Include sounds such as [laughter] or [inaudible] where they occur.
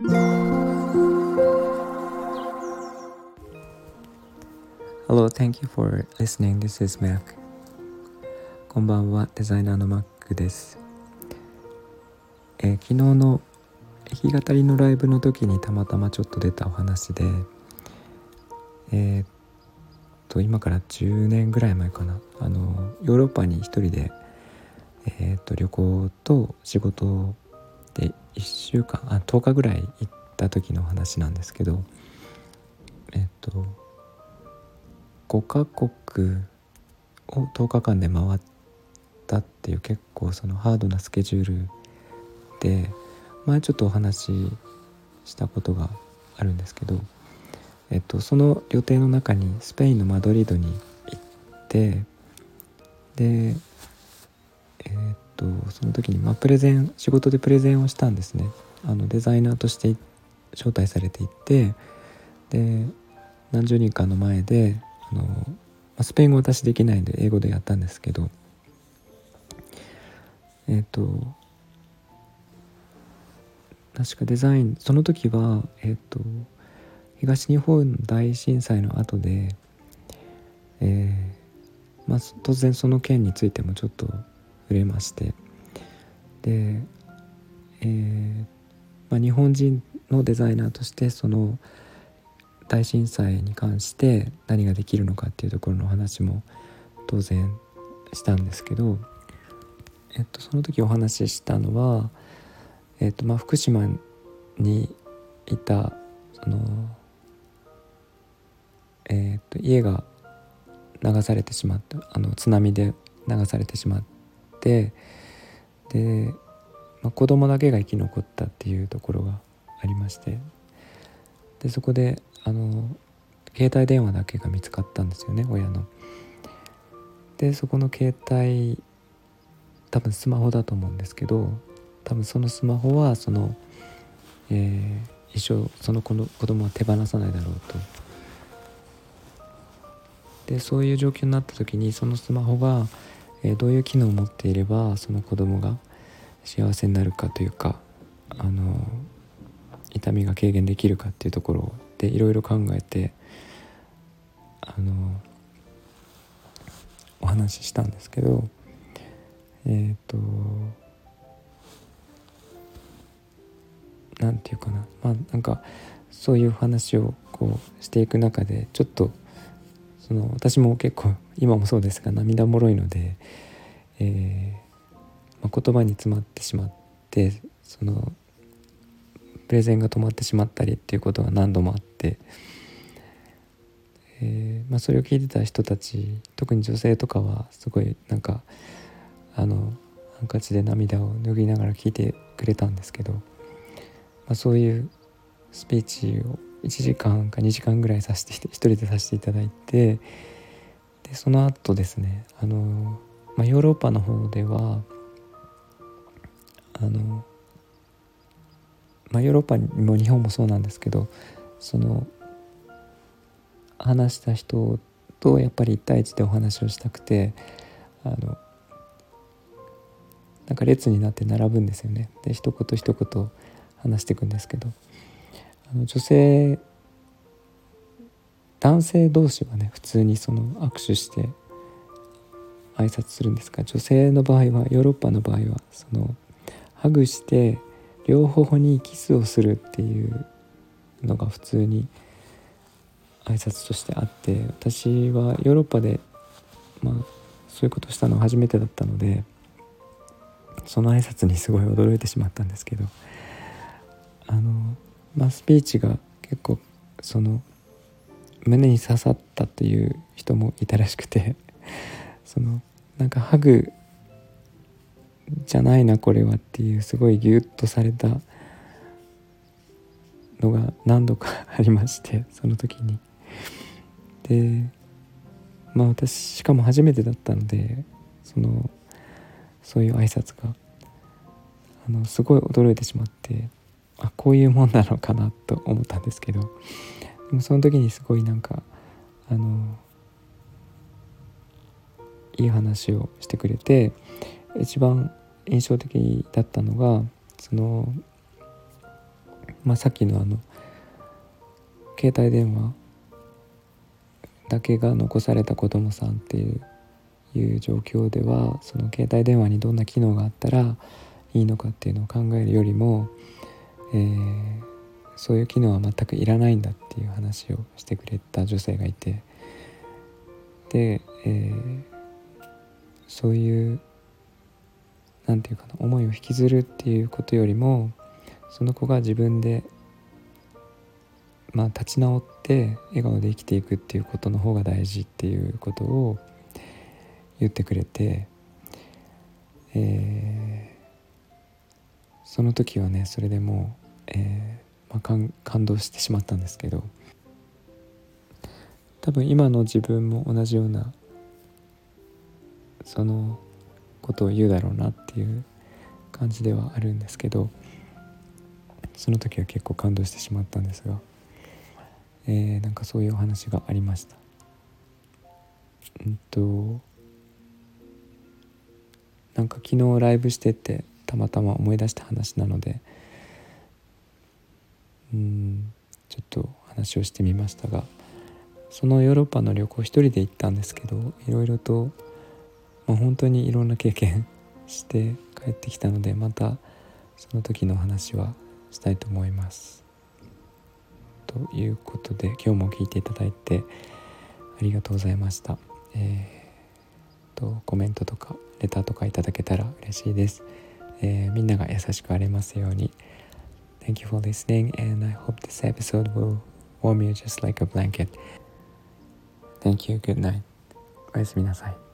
Hello, thank you for listening. This is Mac. こんばんは、デザイナーの Mac です。えー、昨日の弾き語りのライブの時にたまたまちょっと出たお話で、えー、っと今から10年ぐらい前かなあのヨーロッパに一人で、えー、っと旅行と仕事で1週間あ10日ぐらい行った時の話なんですけどえっと5カ国を10日間で回ったっていう結構そのハードなスケジュールで前ちょっとお話ししたことがあるんですけど、えっと、その予定の中にスペインのマドリードに行ってで、とその時にまあプレゼン仕事でプレゼンをしたんですね。あのデザイナーとして招待されていってで何十人かの前であのスペイン語私できないんで英語でやったんですけどえっ、と確かデザインその時はえっ、と東日本大震災の後で、えーまあ、突然その件についてもちょっと触れまして。で、えーまあ、日本人のデザイナーとしてその大震災に関して何ができるのかっていうところの話も当然したんですけど、えっと、その時お話ししたのは、えっとまあ、福島にいたそのえ、っと家が流されてしまったあの津波で流されてしまってで、まあ、子供だけが生き残ったっていうところがありましてでそこであの携帯電話だけが見つかったんですよね親の。でそこの携帯多分スマホだと思うんですけど多分そのスマホはその、えー、一生その子の子供は手放さないだろうとでそういう状況になった時にそのスマホが、え、どういう機能を持っていればその子供が幸せになるかというかあの痛みが軽減できるかっていうところでいろいろ考えてあのお話ししたんですけどえっ、ー、となんていうかな。まあなんかそういう話をこうしていく中でちょっとその私も結構今もそうですが涙もろいので、えーまあ、言葉に詰まってしまってそのプレゼンが止まってしまったりっていうことが何度もあって、えーまあ、それを聞いてた人たち特に女性とかはすごいなんかあのハンカチで涙を拭いながら聞いてくれたんですけど、まあ、そういうスピーチを1時間か2時間ぐらいさせて1人でさせていただいてでその後ですねあの、まあ、ヨーロッパの方ではあの、まあ、ヨーロッパにも日本もそうなんですけどその話した人とやっぱり1対1でお話をしたくてあのなんか列になって並ぶんですよね。で一言一言話していくんですけど。あの女性男性同士はね普通にその握手して挨拶するんですが女性の場合はヨーロッパの場合はそのハグして両方にキスをするっていうのが普通に挨拶としてあって私はヨーロッパでまあそういうことしたのは初めてだったのでその挨拶にすごい驚いてしまったんですけどあのまあ、スピーチが結構その胸に刺さったっていう人もいたらしくて [laughs] そのなんかハグじゃないなこれはっていうすごいギュッとされたのが何度かありまして [laughs] その時に。でまあ私しかも初めてだったのでそのそういう挨拶があのすごい驚いてしまってあこういうもんなのかなと思ったんですけど。でもその時にすごいなんかあのいい話をしてくれて一番印象的だったのがそのまあ、さっきのあの携帯電話だけが残された子供さんっていういう状況ではその携帯電話にどんな機能があったらいいのかっていうのを考えるよりも、えー、そういう機能は全くいらないんだっていう話をしてくれた女性がいてで、えー、そういう何て言うかな思いを引きずるっていうことよりもその子が自分でまあ立ち直って笑顔で生きていくっていうことの方が大事っていうことを言ってくれて、えー、その時はねそれでもう、えー、まあ、感感動してしまったんですけど多分今の自分も同じようなそのことを言うだろうなっていう感じではあるんですけどその時は結構感動してしまったんですが、えー、なんかそういうお話がありました。うんとなんか昨日ライブしててたまたま思い出した話なのでうんちょっと話をしてみましたがそのヨーロッパの旅行一人で行ったんですけどいろいろと、まあ、本当にいろんな経験して帰ってきたのでまたその時の話はしたいと思います。ということで今日も聞いていただいてありがとうございました。えー、とコメントとかレターとかいただけたら嬉しいです。えー、みんなが優しくありますように。Thank you for listening and I hope this episode will warm you just like a blanket. Thank you, good night. おやすみなさい。